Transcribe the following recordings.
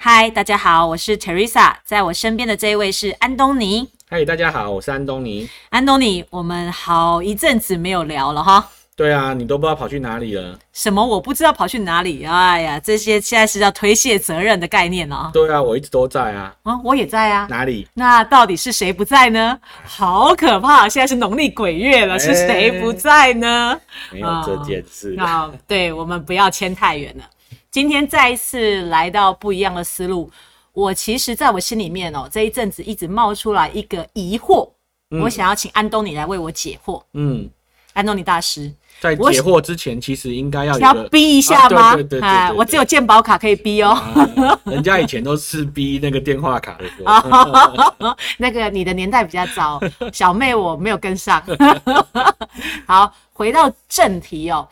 嗨，大家好，我是 Teresa，在我身边的这一位是安东尼。嗨，大家好，我是安东尼。安东尼，我们好一阵子没有聊了哈。对啊，你都不知道跑去哪里了。什么？我不知道跑去哪里？哎呀，这些现在是要推卸责任的概念哦。对啊，我一直都在啊。啊，我也在啊。哪里？那到底是谁不在呢？好可怕！现在是农历鬼月了，是谁不在呢？没有这件事。好，对我们不要牵太远了。今天再一次来到不一样的思路，我其实在我心里面哦，这一阵子一直冒出来一个疑惑，我想要请安东尼来为我解惑。嗯，安东尼大师，在解惑之前，其实应该要要逼一下吗？对对对，我只有健保卡可以逼哦。人家以前都是逼那个电话卡的。那个你的年代比较早，小妹我没有跟上。好，回到正题哦。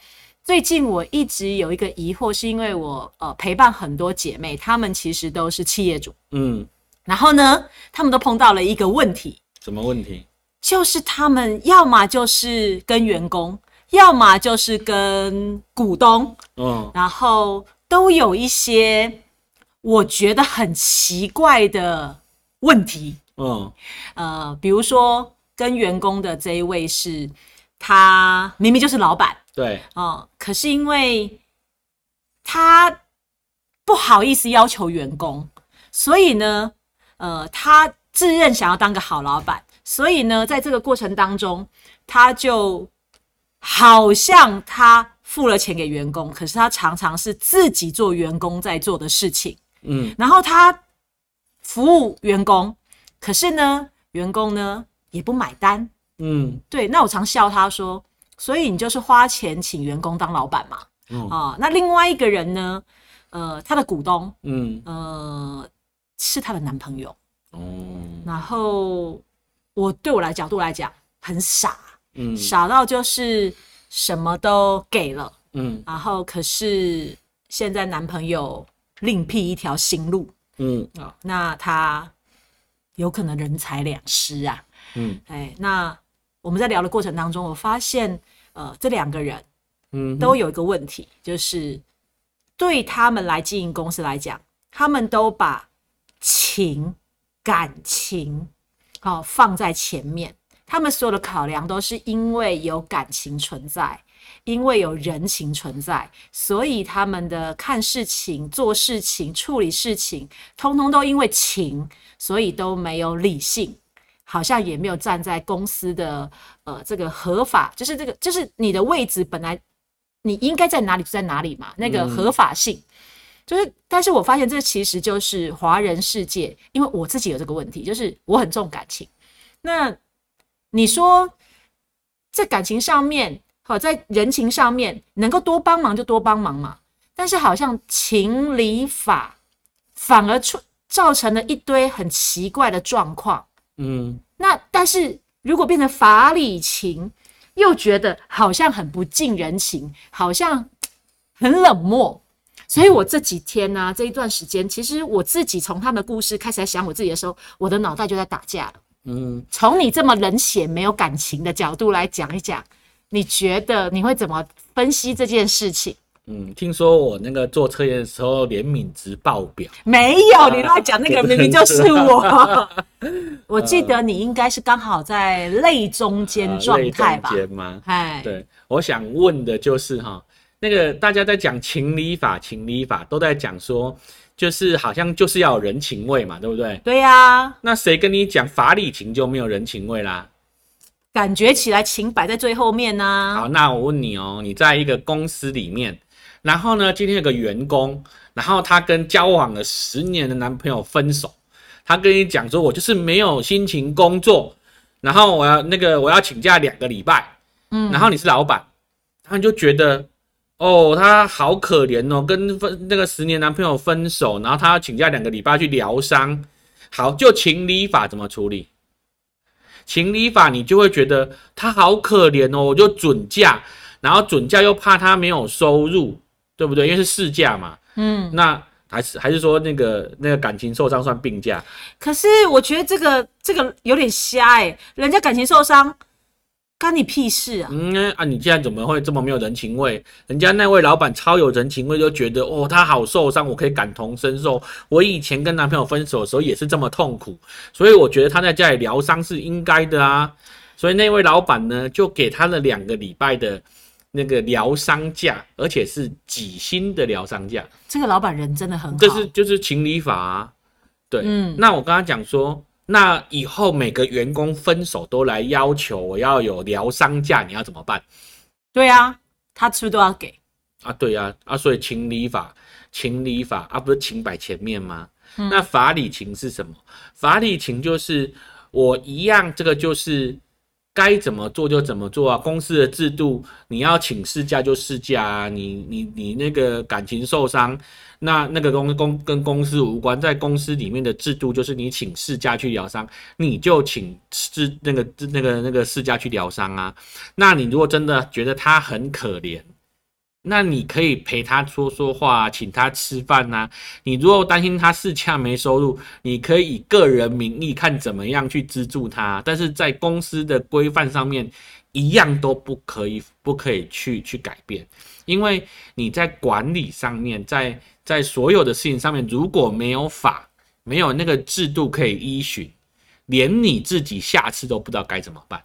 最近我一直有一个疑惑，是因为我呃陪伴很多姐妹，她们其实都是企业主，嗯，然后呢，她们都碰到了一个问题，什么问题？就是她们要么就是跟员工，要么就是跟股东，嗯，然后都有一些我觉得很奇怪的问题，嗯，呃，比如说跟员工的这一位是，他明明就是老板。对，哦，可是因为他不好意思要求员工，所以呢，呃，他自认想要当个好老板，所以呢，在这个过程当中，他就好像他付了钱给员工，可是他常常是自己做员工在做的事情，嗯，然后他服务员工，可是呢，员工呢也不买单，嗯，对，那我常笑他说。所以你就是花钱请员工当老板嘛？啊，那另外一个人呢？呃，他的股东，嗯，呃，是他的男朋友。哦。然后我对我来角度来讲很傻，嗯，傻到就是什么都给了，嗯，然后可是现在男朋友另辟一条新路，嗯，啊，那他有可能人财两失啊，嗯，哎，那。我们在聊的过程当中，我发现，呃，这两个人，嗯，都有一个问题，就是对他们来经营公司来讲，他们都把情感情，哦放在前面，他们所有的考量都是因为有感情存在，因为有人情存在，所以他们的看事情、做事情、处理事情，通通都因为情，所以都没有理性。好像也没有站在公司的呃这个合法，就是这个就是你的位置本来你应该在哪里就在哪里嘛，那个合法性就是，但是我发现这其实就是华人世界，因为我自己有这个问题，就是我很重感情。那你说在感情上面，好在人情上面能够多帮忙就多帮忙嘛，但是好像情理法反而出造成了一堆很奇怪的状况。嗯，那但是如果变成法理情，又觉得好像很不近人情，好像很冷漠。所以我这几天呢，这一段时间，其实我自己从他们的故事开始在想我自己的时候，我的脑袋就在打架了。嗯，从你这么冷血、没有感情的角度来讲一讲，你觉得你会怎么分析这件事情？嗯，听说我那个做测验的时候怜悯值爆表，没有，你乱讲，那个明明就是我。我记得你应该是刚好在泪中间状态吧？吗？哎，对，我想问的就是哈，那个大家在讲情理法，情理法都在讲说，就是好像就是要有人情味嘛，对不对？对呀。那谁跟你讲法理情就没有人情味啦？感觉起来情摆在最后面呢。好，那我问你哦，你在一个公司里面。然后呢？今天有个员工，然后他跟交往了十年的男朋友分手，他跟你讲说：“我就是没有心情工作，然后我要那个我要请假两个礼拜。”嗯，然后你是老板，他就觉得哦，他好可怜哦，跟分那个十年男朋友分手，然后他要请假两个礼拜去疗伤，好，就情理法怎么处理？情理法你就会觉得他好可怜哦，我就准假，然后准假又怕他没有收入，对不对？因为是事假嘛。嗯，那还是还是说那个那个感情受伤算病假？可是我觉得这个这个有点瞎哎，人家感情受伤。干你屁事啊！嗯啊，你现在怎么会这么没有人情味？人家那位老板超有人情味，就觉得哦，他好受伤，我可以感同身受。我以前跟男朋友分手的时候也是这么痛苦，所以我觉得他在家里疗伤是应该的啊。所以那位老板呢，就给他了两个礼拜的那个疗伤假，而且是几薪的疗伤假。这个老板人真的很好，这是就是情理法啊。对，嗯，那我刚刚讲说。那以后每个员工分手都来要求我要有疗伤假，你要怎么办？对啊，他是不是都要给？啊，对呀，啊，所以情理法，情理法啊，不是情摆前面吗？那法理情是什么？法理情就是我一样，这个就是。该怎么做就怎么做啊！公司的制度，你要请事假就事假啊！你你你那个感情受伤，那那个公公跟公司无关，在公司里面的制度就是你请事假去疗伤，你就请事那个那个那个事假去疗伤啊！那你如果真的觉得他很可怜。那你可以陪他说说话，请他吃饭呐。你如果担心他四洽没收入，你可以以个人名义看怎么样去资助他。但是在公司的规范上面，一样都不可以，不可以去去改变。因为你在管理上面，在在所有的事情上面，如果没有法，没有那个制度可以依循，连你自己下次都不知道该怎么办。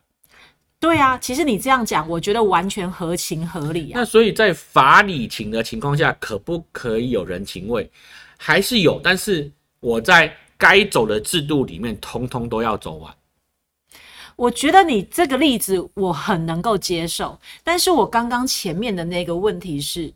对啊，其实你这样讲，我觉得完全合情合理啊。那所以在法理情的情况下，可不可以有人情味？还是有，但是我在该走的制度里面，通通都要走完。我觉得你这个例子我很能够接受，但是我刚刚前面的那个问题是，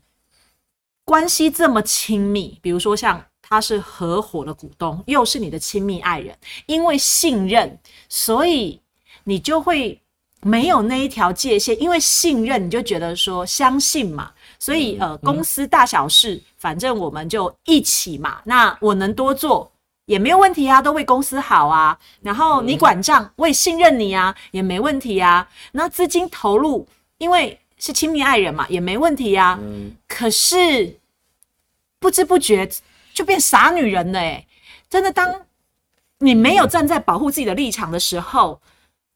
关系这么亲密，比如说像他是合伙的股东，又是你的亲密爱人，因为信任，所以你就会。没有那一条界限，因为信任，你就觉得说相信嘛，所以呃，公司大小事，反正我们就一起嘛。那我能多做也没有问题啊，都为公司好啊。然后你管账，我也信任你啊，也没问题啊。那资金投入，因为是亲密爱人嘛，也没问题呀。嗯。可是不知不觉就变傻女人了，哎，真的，当你没有站在保护自己的立场的时候。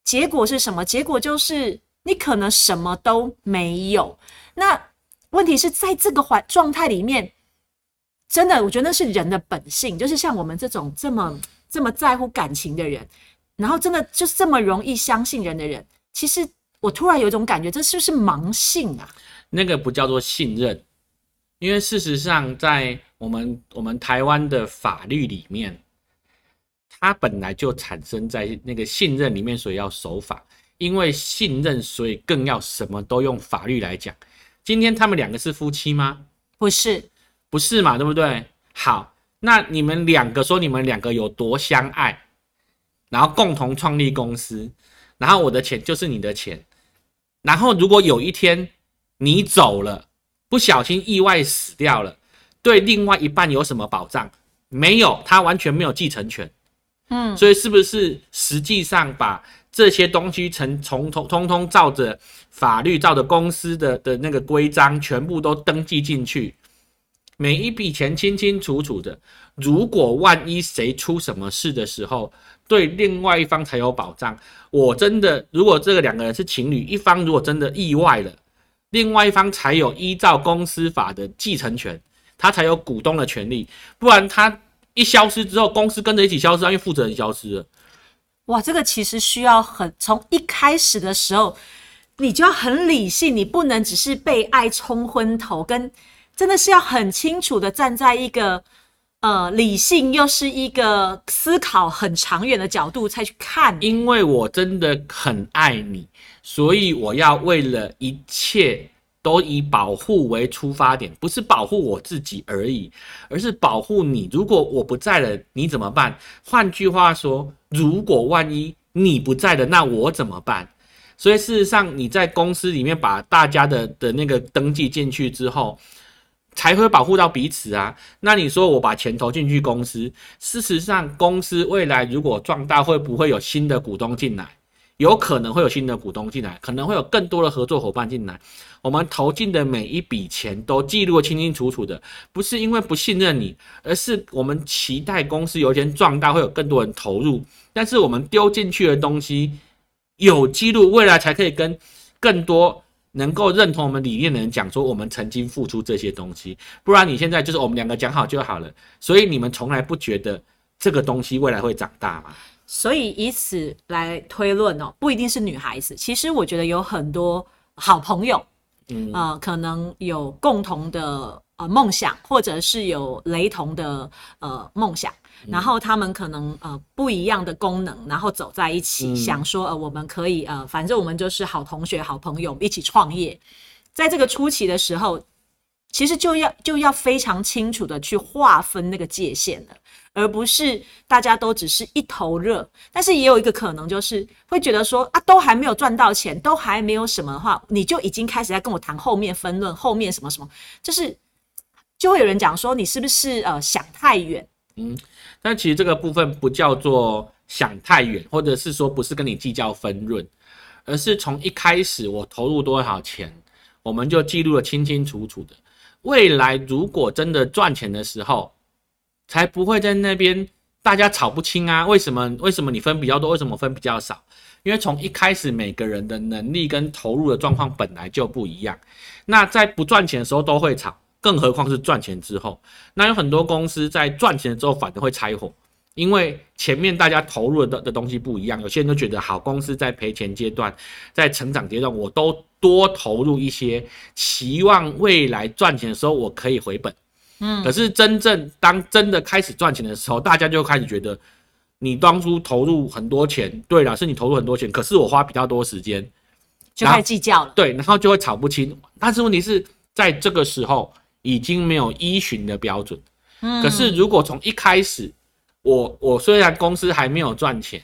结果是什么？结果就是你可能什么都没有。那问题是在这个环状态里面，真的，我觉得那是人的本性，就是像我们这种这么这么在乎感情的人，然后真的就这么容易相信人的人，其实我突然有一种感觉，这是不是盲信啊？那个不叫做信任，因为事实上，在我们我们台湾的法律里面。它本来就产生在那个信任里面，所以要守法。因为信任，所以更要什么都用法律来讲。今天他们两个是夫妻吗？不是，不是嘛？对不对？好，那你们两个说你们两个有多相爱，然后共同创立公司，然后我的钱就是你的钱，然后如果有一天你走了，不小心意外死掉了，对另外一半有什么保障？没有，他完全没有继承权。所以是不是实际上把这些东西从从通通通照着法律、照着公司的的那个规章，全部都登记进去，每一笔钱清清楚楚的。如果万一谁出什么事的时候，对另外一方才有保障。我真的，如果这个两个人是情侣，一方如果真的意外了，另外一方才有依照公司法的继承权，他才有股东的权利，不然他。一消失之后，公司跟着一起消失，因为负责人消失了。哇，这个其实需要很从一开始的时候，你就要很理性，你不能只是被爱冲昏头，跟真的是要很清楚的站在一个呃理性又是一个思考很长远的角度才去看。因为我真的很爱你，所以我要为了一切。都以保护为出发点，不是保护我自己而已，而是保护你。如果我不在了，你怎么办？换句话说，如果万一你不在了，那我怎么办？所以事实上，你在公司里面把大家的的那个登记进去之后，才会保护到彼此啊。那你说我把钱投进去公司，事实上公司未来如果壮大，会不会有新的股东进来？有可能会有新的股东进来，可能会有更多的合作伙伴进来。我们投进的每一笔钱都记录清清楚楚的，不是因为不信任你，而是我们期待公司有一天壮大，会有更多人投入。但是我们丢进去的东西有记录，未来才可以跟更多能够认同我们理念的人讲说，我们曾经付出这些东西。不然你现在就是我们两个讲好就好了，所以你们从来不觉得这个东西未来会长大吗？所以以此来推论哦，不一定是女孩子。其实我觉得有很多好朋友，嗯，呃，可能有共同的呃梦想，或者是有雷同的呃梦想，然后他们可能呃不一样的功能，然后走在一起，想说呃我们可以呃，反正我们就是好同学、好朋友，一起创业。在这个初期的时候，其实就要就要非常清楚的去划分那个界限了。而不是大家都只是一头热，但是也有一个可能，就是会觉得说啊，都还没有赚到钱，都还没有什么的话，你就已经开始在跟我谈后面分论，后面什么什么，就是就会有人讲说你是不是呃想太远？嗯，但其实这个部分不叫做想太远，或者是说不是跟你计较分润，而是从一开始我投入多少钱，我们就记录的清清楚楚的，未来如果真的赚钱的时候。才不会在那边大家吵不清啊？为什么？为什么你分比较多？为什么分比较少？因为从一开始每个人的能力跟投入的状况本来就不一样。那在不赚钱的时候都会吵，更何况是赚钱之后？那有很多公司在赚钱之后反而会拆伙，因为前面大家投入的的东西不一样。有些人都觉得好公司在赔钱阶段，在成长阶段，我都多投入一些，期望未来赚钱的时候我可以回本。嗯，可是真正当真的开始赚钱的时候，大家就开始觉得，你当初投入很多钱，对了，是你投入很多钱，可是我花比较多时间，就开始计较了。对，然后就会吵不清。但是问题是在这个时候已经没有依循的标准。嗯，可是如果从一开始，我我虽然公司还没有赚钱，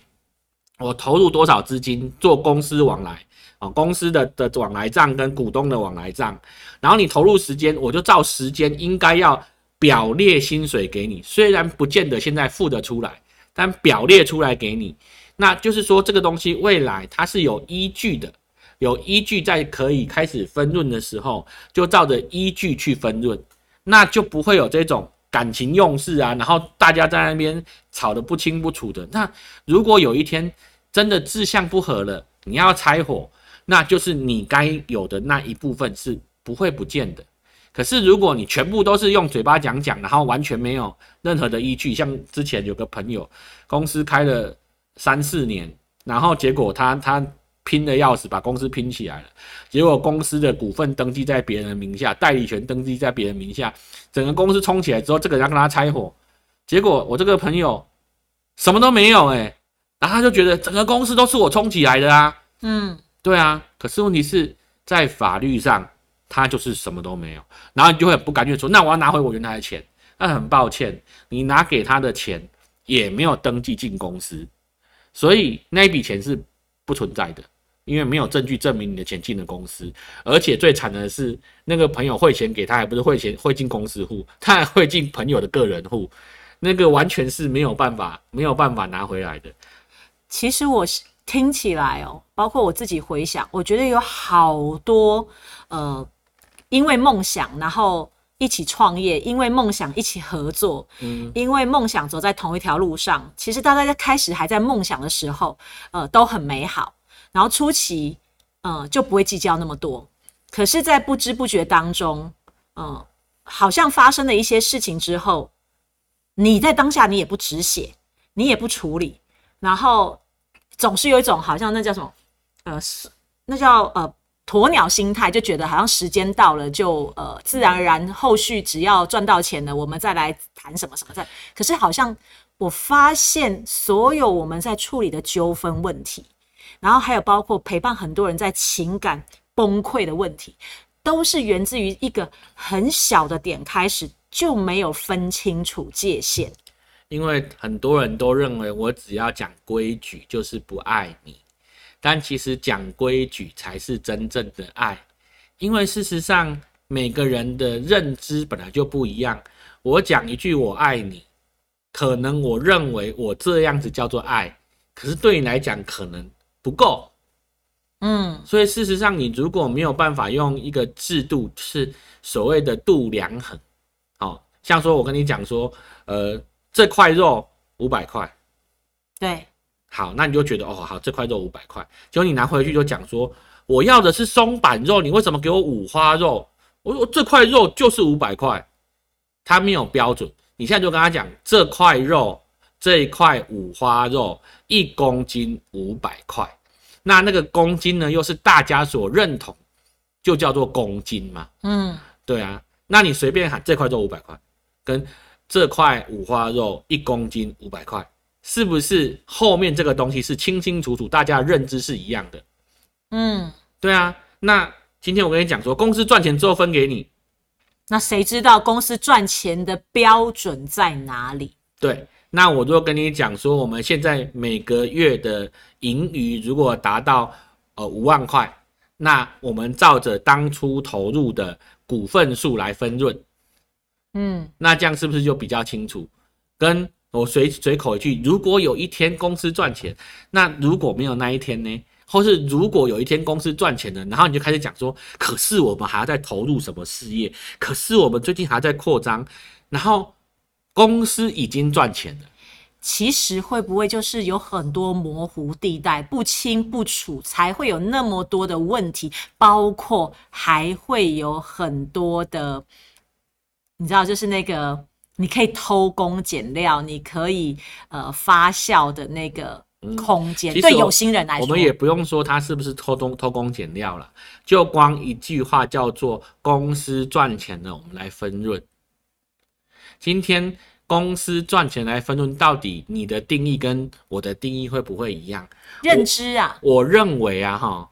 我投入多少资金做公司往来啊，公司的的往来账跟股东的往来账。然后你投入时间，我就照时间应该要表列薪水给你，虽然不见得现在付得出来，但表列出来给你，那就是说这个东西未来它是有依据的，有依据在可以开始分润的时候，就照着依据去分润，那就不会有这种感情用事啊，然后大家在那边吵得不清不楚的。那如果有一天真的志向不合了，你要拆伙，那就是你该有的那一部分是。不会不见的，可是如果你全部都是用嘴巴讲讲，然后完全没有任何的依据，像之前有个朋友，公司开了三四年，然后结果他他拼的要死，把公司拼起来了，结果公司的股份登记在别人名下，代理权登记在别人名下，整个公司冲起来之后，这个人要跟他拆伙，结果我这个朋友什么都没有哎，然后他就觉得整个公司都是我冲起来的啊，嗯，对啊，可是问题是在法律上。他就是什么都没有，然后你就会不甘愿说：“那我要拿回我原来的钱。”那很抱歉，你拿给他的钱也没有登记进公司，所以那一笔钱是不存在的，因为没有证据证明你的钱进了公司。而且最惨的是，那个朋友汇钱给他，还不是汇钱汇进公司户，他还汇进朋友的个人户，那个完全是没有办法没有办法拿回来的。其实我听起来哦，包括我自己回想，我觉得有好多呃。因为梦想，然后一起创业；因为梦想，一起合作；嗯，因为梦想走在同一条路上。其实大家在开始还在梦想的时候，呃，都很美好。然后初期，呃，就不会计较那么多。可是，在不知不觉当中，嗯，好像发生了一些事情之后，你在当下你也不止血，你也不处理，然后总是有一种好像那叫什么，呃，是那叫呃。鸵鸟心态就觉得好像时间到了，就呃自然而然后续只要赚到钱了，我们再来谈什么什么在。可是好像我发现所有我们在处理的纠纷问题，然后还有包括陪伴很多人在情感崩溃的问题，都是源自于一个很小的点开始就没有分清楚界限。因为很多人都认为我只要讲规矩就是不爱你。但其实讲规矩才是真正的爱，因为事实上每个人的认知本来就不一样。我讲一句“我爱你”，可能我认为我这样子叫做爱，可是对你来讲可能不够。嗯所以事实上，你如果没有办法用一个制度，是所谓的度量衡，好、像说我跟你讲说，呃，这块肉五百块，对，好，那你就觉得哦，好，这块肉五百块，结果你拿回去就讲说，我要的是松板肉，你为什么给我五花肉？我说这块肉就是五百块，他没有标准，你现在就跟他讲这块肉，这一块五花肉一公斤五百块，那那个公斤呢，又是大家所认同，就叫做公斤嘛，嗯。对啊，那你随便喊这块肉五百块，跟这块五花肉一公斤五百块，是不是后面这个东西是清清楚楚，大家的认知是一样的？嗯，对啊，那今天我跟你讲说，公司赚钱之后分给你，那谁知道公司赚钱的标准在哪里？对，那我就跟你讲说，我们现在每个月的盈余如果达到呃五万块，那我们照着当初投入的股份数来分润，嗯那这样是不是就比较清楚？跟我随随口一句，如果有一天公司赚钱，那如果没有那一天呢？或是如果有一天公司赚钱了，然后你就开始讲说，可是我们还要再投入什么事业？可是我们最近还在扩张，然后公司已经赚钱了。其实会不会就是有很多模糊地带、不清不楚，才会有那么多的问题，包括还会有很多的，你知道，就是那个你可以偷工减料，你可以呃发酵的那个空间，对有心人来说，我们也不用说他是不是偷工偷工减料了，就光一句话叫做公司赚钱了，我们来分润。今天公司赚钱来分润，到底你的定义跟我的定义会不会一样？认知啊，我认为啊，哈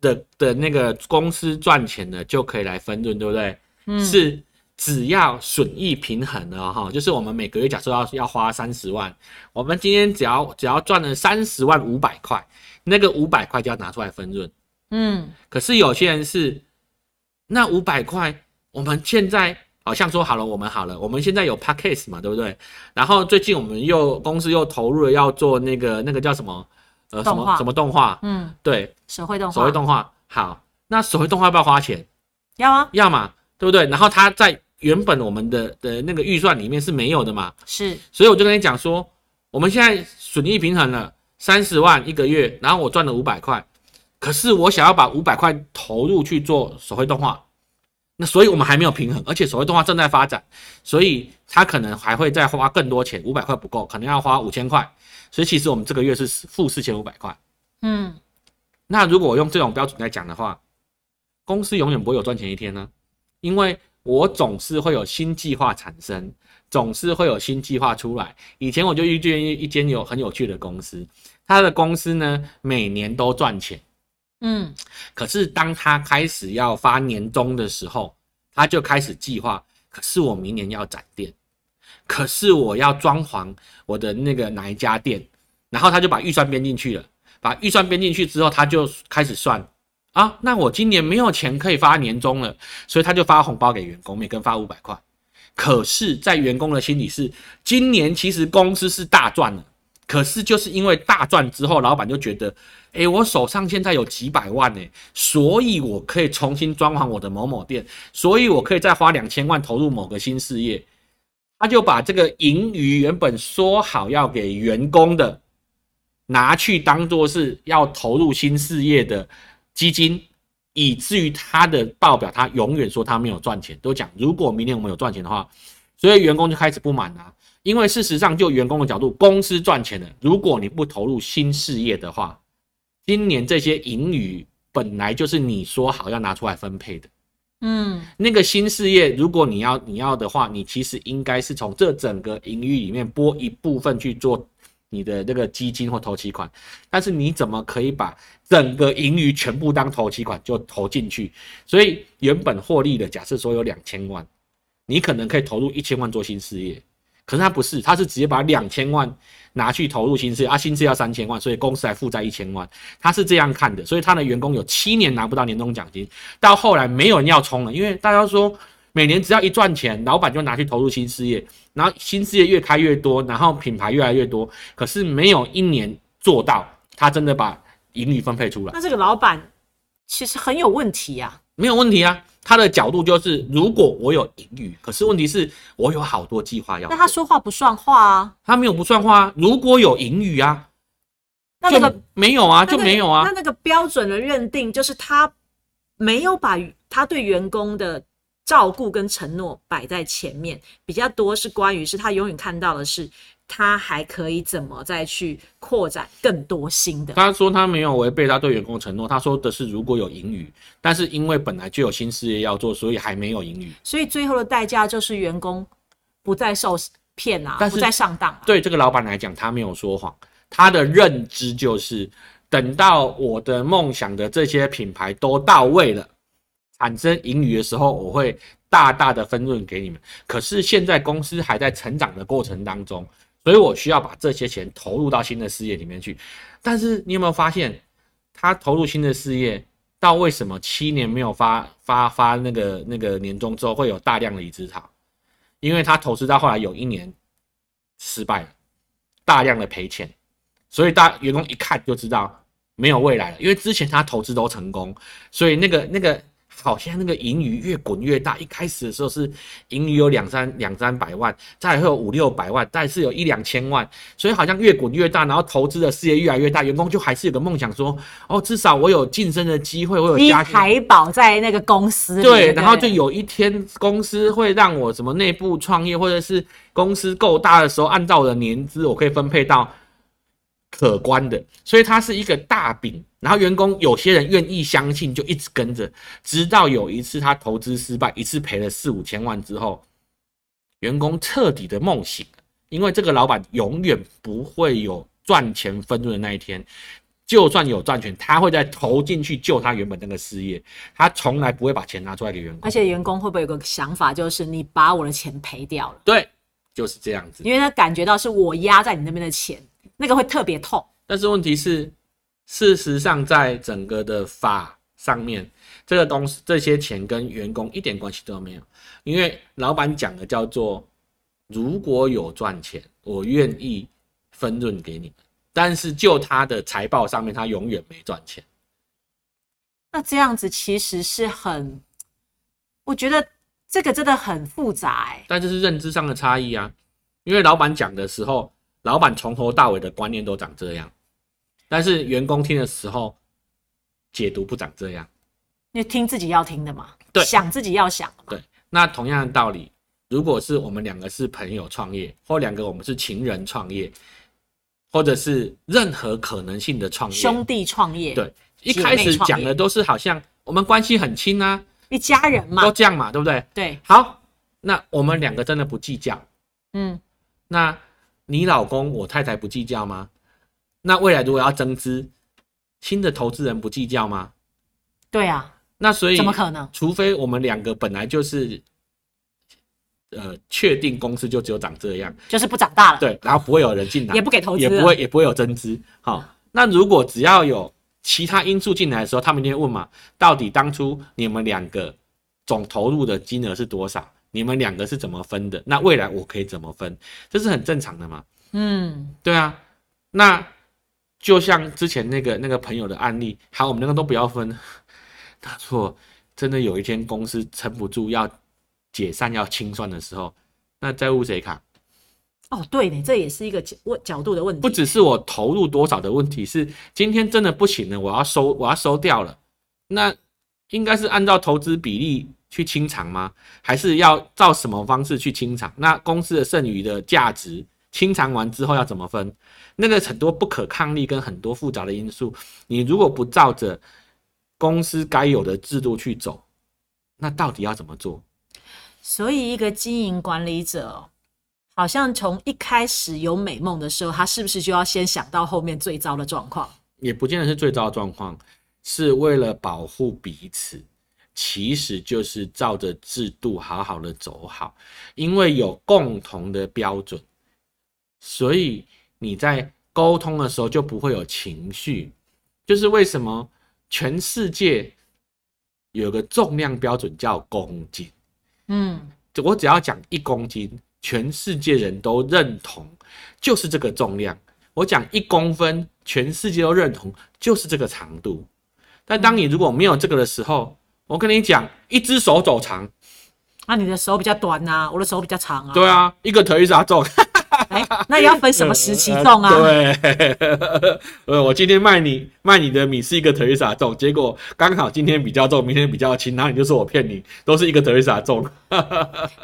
的的那个公司赚钱的就可以来分润，对不对？嗯是只要损益平衡了哈，就是我们每个月假设要要花三十万，我们今天只要只要赚了三十万五百块，那个五百块就要拿出来分润。嗯可是有些人是那五百块，我们现在好像说好了，我们好了，我们现在有 p a c k a g e 嘛，对不对？然后最近我们又公司又投入了要做那个那个叫什么？呃什么什么动画，嗯，对，手绘动画，手绘动画。好，那手绘动画要不要花钱？要啊，要嘛，对不对？然后它在原本我们的的那个预算里面是没有的嘛，是。所以我就跟你讲说，我们现在损益平衡了三十万一个月，然后我赚了五百块，可是我想要把五百块投入去做手绘动画，那所以我们还没有平衡，而且所谓动画正在发展，所以他可能还会再花更多钱，五百块不够，可能要花五千块，所以其实我们这个月是负四千五百块。嗯那如果我用这种标准来讲的话，公司永远不会有赚钱一天呢，因为我总是会有新计划产生，总是会有新计划出来。以前我就遇见一一间有很有趣的公司，它的公司呢每年都赚钱，嗯可是当他开始要发年终的时候，他就开始计划，可是我明年要展店，可是我要装潢我的那个哪一家店，然后他就把预算编进去了。把预算编进去之后，他就开始算啊，那我今年没有钱可以发年终了，所以他就发红包给员工，每个人发五百块。可是，在员工的心里是，今年其实公司是大赚了，可是就是因为大赚之后，老板就觉得，诶，我手上现在有几百万呢，所以我可以重新装潢我的某某店，所以我可以再花两千万投入某个新事业。他就把这个盈余原本说好要给员工的，拿去当做是要投入新事业的基金，以至于他的报表他永远说他没有赚钱，都讲如果明年我们有赚钱的话，所以员工就开始不满啦、因为事实上就员工的角度，公司赚钱了，如果你不投入新事业的话，今年这些盈余本来就是你说好要拿出来分配的。嗯那个新事业，如果你要你要的话，你其实应该是从这整个盈余里面拨一部分去做你的那个基金或投期款，但是你怎么可以把整个盈余全部当投期款就投进去？所以原本获利的，假设说有两千万，你可能可以投入一千万做新事业，可是他不是，他是直接把两千万拿去投入新事业，啊，新事业要三千万，所以公司还负债一千万，他是这样看的，所以他的员工有七年拿不到年终奖金，到后来没有人要冲了，因为大家说每年只要一赚钱，老板就拿去投入新事业，然后新事业越开越多，然后品牌越来越多，可是没有一年做到，他真的把盈利分配出来，那这个老板其实很有问题呀、没有问题啊。他的角度就是，如果我有盈余，可是问题是我有好多计划要做，那他说话不算话啊，他没有不算话啊。如果有盈余啊，那那个没有啊，就没有啊那。那个标准的认定就是他没有把他对员工的照顾跟承诺摆在前面，比较多是关于是他永远看到的是他还可以怎么再去扩展更多新的。他说他没有违背他对员工的承诺，他说的是如果有盈余，但是因为本来就有新事业要做，所以还没有盈余。所以最后的代价就是员工不再受骗啊，不再上当、啊。对这个老板来讲，他没有说谎，他的认知就是等到我的梦想的这些品牌都到位了，产生盈余的时候，我会大大的分润给你们。可是现在公司还在成长的过程当中，所以我需要把这些钱投入到新的事业里面去。但是你有没有发现，他投入新的事业，到为什么七年没有发发发那个那个年终之后会有大量的离职潮？因为他投资到后来有一年失败了，大量的赔钱，所以大员工一看就知道没有未来了。因为之前他投资都成功，所以那个那个好像那个盈余越滚越大。一开始的时候是盈余有两三两三百万，再来会有五六百万，再是有一两千万，所以好像越滚越大，然后投资的事业越来越大，员工就还是有个梦想说，哦，至少我有晋升的机会，我有你加薪。海保在那个公司里，对，然后就有一天公司会让我什么内部创业，或者是公司够大的时候，按照我的年资，我可以分配到可观的，所以它是一个大饼。然后员工有些人愿意相信，就一直跟着，直到有一次他投资失败，一次赔了四五千万之后，员工彻底的梦醒了，因为这个老板永远不会有赚钱分润的那一天。就算有赚钱，他会再投进去救他原本那个事业，他从来不会把钱拿出来给员工。而且员工会不会有个想法，就是你把我的钱赔掉了？对，就是这样子。因为他感觉到是我压在你那边的钱，那个会特别痛。但是问题是，事实上在整个的法上面，这个东西这些钱跟员工一点关系都没有，因为老板讲的叫做如果有赚钱，我愿意分润给你们。但是就他的财报上面，他永远没赚钱。那这样子其实是很，我觉得这个真的很复杂哎、但这是认知上的差异啊，因为老板讲的时候，老板从头到尾的观念都长这样，但是员工听的时候，解读不长这样。因为听自己要听的嘛，对。想自己要想的嘛。对，那同样的道理，如果是我们两个是朋友创业，或两个我们是情人创业，或者是任何可能性的创业，兄弟创业，对，一开始讲的都是好像我们关系很亲啊，一家人嘛。都，这样嘛，对不对？对，好，那我们两个真的不计较，嗯，那你老公我太太不计较吗？那未来如果要增资，新的投资人不计较吗？对啊，那所以怎么可能？除非我们两个本来就是，呃，确定公司就只有长这样，就是不长大了，对，然后不会有人进来，也不给投资，也不会也不会有增资。好，那如果只要有其他因素进来的时候，他们一定会问嘛，到底当初你们两个总投入的金额是多少？你们两个是怎么分的？那未来我可以怎么分？这是很正常的嘛。嗯，对啊，那就像之前那个那个朋友的案例，好，我们两个都不要分。他说，真的有一天公司撑不住要解散要清算的时候，那债务谁扛？哦，对呢，这也是一个角问角度的问题，不只是我投入多少的问题，是今天真的不行了，我要收，我要收掉了。那应该是按照投资比例去清偿吗？还是要照什么方式去清偿？那公司的剩余的价值清偿完之后要怎么分？那个很多不可抗力跟很多复杂的因素，你如果不照着公司该有的制度去走，那到底要怎么做？所以，一个经营管理者哦，好像从一开始有美梦的时候，他是不是就要先想到后面最糟的状况？也不见得是最糟的状况，是为了保护彼此。其实就是照着制度好好的走好，因为有共同的标准，所以你在沟通的时候就不会有情绪。就是为什么全世界有个重量标准叫公斤，嗯，我只要讲一公斤，全世界人都认同就是这个重量。我讲一公分，全世界都认同就是这个长度。但当你如果没有这个的时候，我跟你讲，一只手走长，那你的手比较短呐、我的手比较长啊。对啊，一个腿啥重？哎，那也要分什么时期重啊？对，呃，我今天卖你卖你的米是一个 Teresa 重，结果刚好今天比较重，明天比较轻，然后你就说我骗你，都是一个 Teresa 重。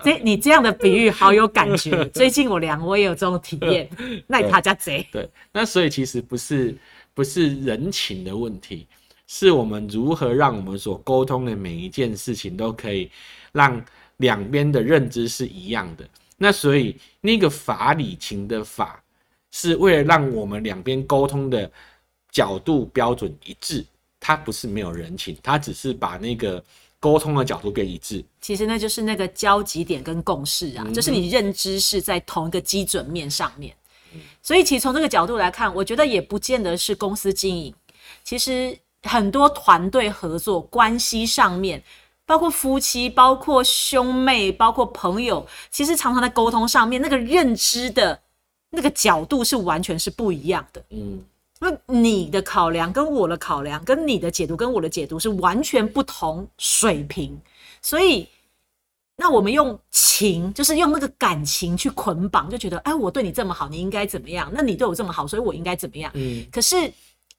这你这样的比喻好有感觉。最近我量我也有这种体验，那他家贼。对，那所以其实不是不是人情的问题，是我们如何让我们所沟通的每一件事情都可以让两边的认知是一样的。那所以那个法理情的法，是为了让我们两边沟通的角度标准一致，它不是没有人情，它只是把那个沟通的角度变一致。其实那就是那个交集点跟共识啊，就是你认知是在同一个基准面上面。所以其实从这个角度来看，我觉得也不见得是公司经营，其实很多团队合作关系上面。包括夫妻，包括兄妹，包括朋友，其实常常在沟通上面，那个认知的那个角度是完全是不一样的。嗯，那你的考量跟我的考量，跟你的解读跟我的解读是完全不同水平，所以那我们用情，就是用那个感情去捆绑，就觉得，哎，我对你这么好，你应该怎么样？那你对我这么好，所以我应该怎么样？嗯，可是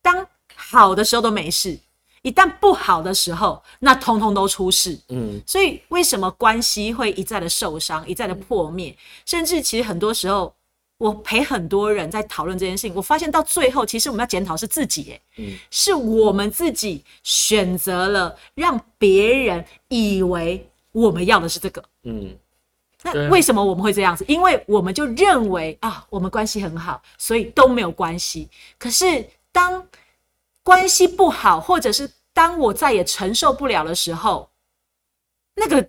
当好的时候都没事。一旦不好的时候，那通通都出事。嗯，所以为什么关系会一再的受伤，一再的破灭？甚至其实很多时候，我陪很多人在讨论这件事情，我发现到最后，其实我们要检讨是自己，哎，嗯，是我们自己选择了让别人以为我们要的是这个。嗯，那为什么我们会这样子？因为我们就认为啊，我们关系很好，所以都没有关系。可是当关系不好，或者是当我再也承受不了的时候，那个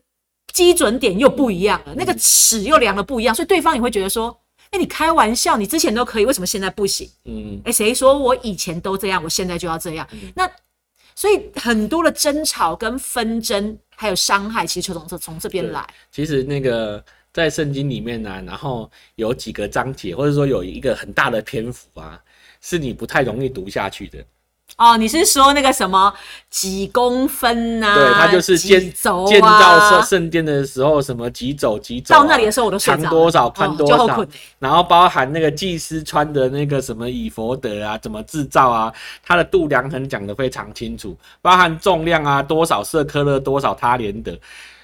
基准点又不一样了，那个尺又量的不一样，所以对方也会觉得说：“哎，你开玩笑，你之前都可以，为什么现在不行？”嗯，哎，谁说我以前都这样，我现在就要这样？那所以很多的争吵跟纷争，还有伤害，其实就从这从这边来。其实那个在圣经里面呢、然后有几个章节，或者说有一个很大的篇幅啊，是你不太容易读下去的。哦，你是说那个什么几公分呐、对，它就是建几轴建造啊圣，圣殿的时候，什么几走几走啊、到那里的时候我都长多少，哦宽多少，然后包含那个祭司穿的那个什么以佛德啊，怎么制造啊，它的度量衡讲得非常清楚，包含重量啊，多少舍克勒，多少他连德。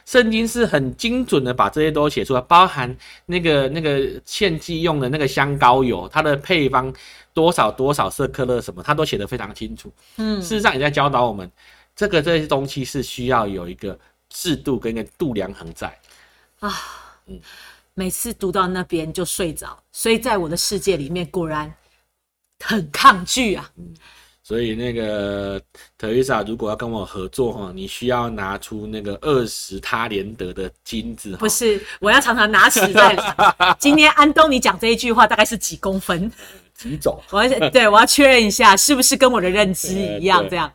圣经是很精准的把这些都写出来，包含那个那个献祭用的那个香膏油，它的配方多少多少色克勒什么，他都写得非常清楚。嗯事实上也在教导我们，这个这些东西是需要有一个制度跟一个度量衡在。啊，嗯每次读到那边就睡着，所以在我的世界里面果然很抗拒啊。所以那个特丽莎如果要跟我合作哈，你需要拿出那个二十他连德的金子不，是，我要常常拿尺在量。今天安东尼讲这一句话大概是几公分？几种。我要对我要确认一下，是不是跟我的认知一样？这样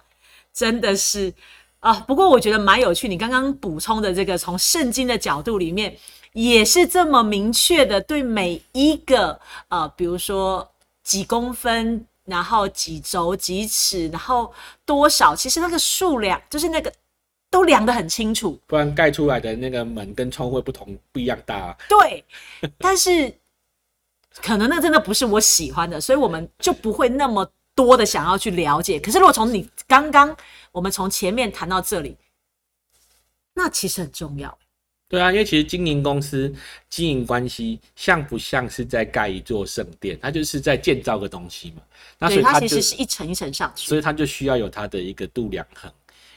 真的是啊。不过我觉得蛮有趣，你刚刚补充的这个，从圣经的角度里面，也是这么明确的对每一个呃，比如说几公分，然后几轴、几尺，然后多少，其实那个数量就是那个都量得很清楚。不然盖出来的那个门跟窗会不同不一样大、啊。对，但是可能那真的不是我喜欢的，所以我们就不会那么多的想要去了解。可是如果从你刚刚我们从前面谈到这里，那其实很重要。对啊，因为其实经营公司、经营关系，像不像是在盖一座圣殿？它就是在建造个东西嘛。那所，以它它其实是一层一层上去，所以它就需要有它的一个度量衡，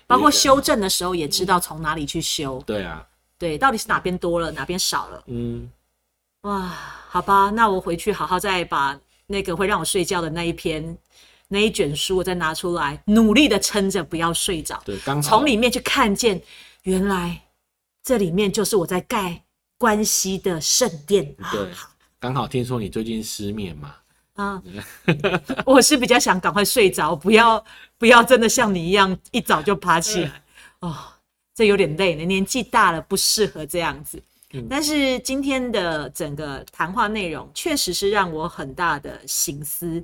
包括修正的时候也知道从哪里去修。对啊，对，到底是哪边多了，哪边少了？嗯，哇，好吧，那我回去好好再把那个会让我睡觉的那一篇那一卷书，我再拿出来，努力的撑着，不要睡着，对，刚好从里面去看见，原来这里面就是我在盖关系的圣殿。对，刚好听说你最近失眠嘛，啊，我是比较想赶快睡着，不要不要真的像你一样一早就爬起来哦，这有点累了，年纪大了不适合这样子。嗯。但是今天的整个谈话内容确实是让我很大的醒思，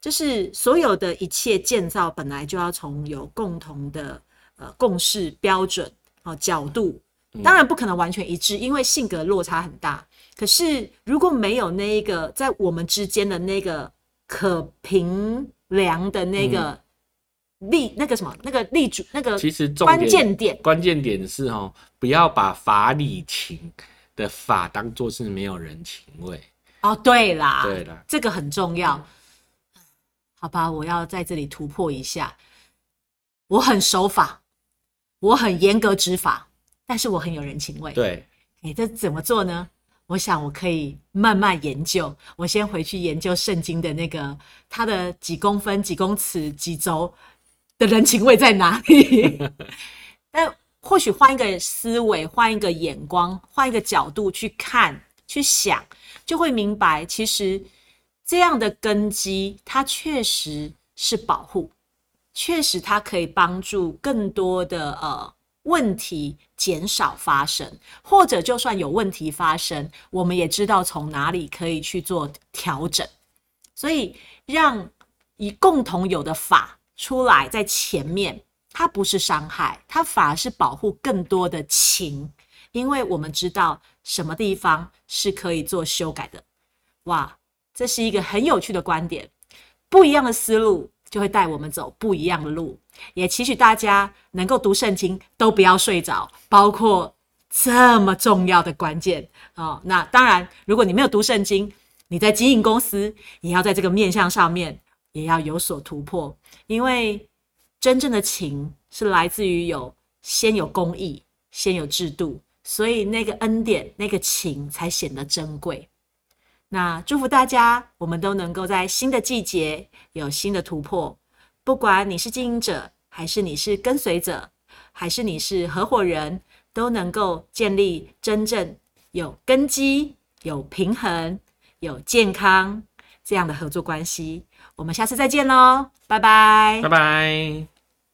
就是所有的一切建造本来就要从有共同的呃共识标准啊、角度，当然不可能完全一致，因为性格落差很大。可是如果没有那一个在我们之间的那个可评量的那个立、那个什么那个立主那个其实重关点键点，关键点是哦，不要把法理情的法当做是没有人情味。哦，对啦，对啦，这个很重要。好吧，我要在这里突破一下。我很守法，我很严格执法，但是我很有人情味。对，哎，这怎么做呢？我想我可以慢慢研究。我先回去研究圣经的那个它的几公分、几公尺、几轴的人情味在哪里。但或许换一个思维，换一个眼光，换一个角度去看、去想，就会明白，其实这样的根基，它确实是保护，确实它可以帮助更多的呃问题减少发生，或者就算有问题发生，我们也知道从哪里可以去做调整。所以让以共同有的法出来在前面，它不是伤害，它反而是保护更多的情，因为我们知道什么地方是可以做修改的。哇，这是一个很有趣的观点，不一样的思路就会带我们走不一样的路。也期许大家能够读圣经都不要睡着，包括这么重要的关键哦。那当然，如果你没有读圣经，你在经营公司也要在这个面向上面也要有所突破，因为真正的情是来自于有先有公义，先有制度，所以那个恩典、那个情才显得珍贵。那祝福大家，我们都能够在新的季节有新的突破。不管你是经营者，还是你是跟随者，还是你是合伙人，都能够建立真正有根基、有平衡、有健康这样的合作关系。我们下次再见喽，拜拜拜拜。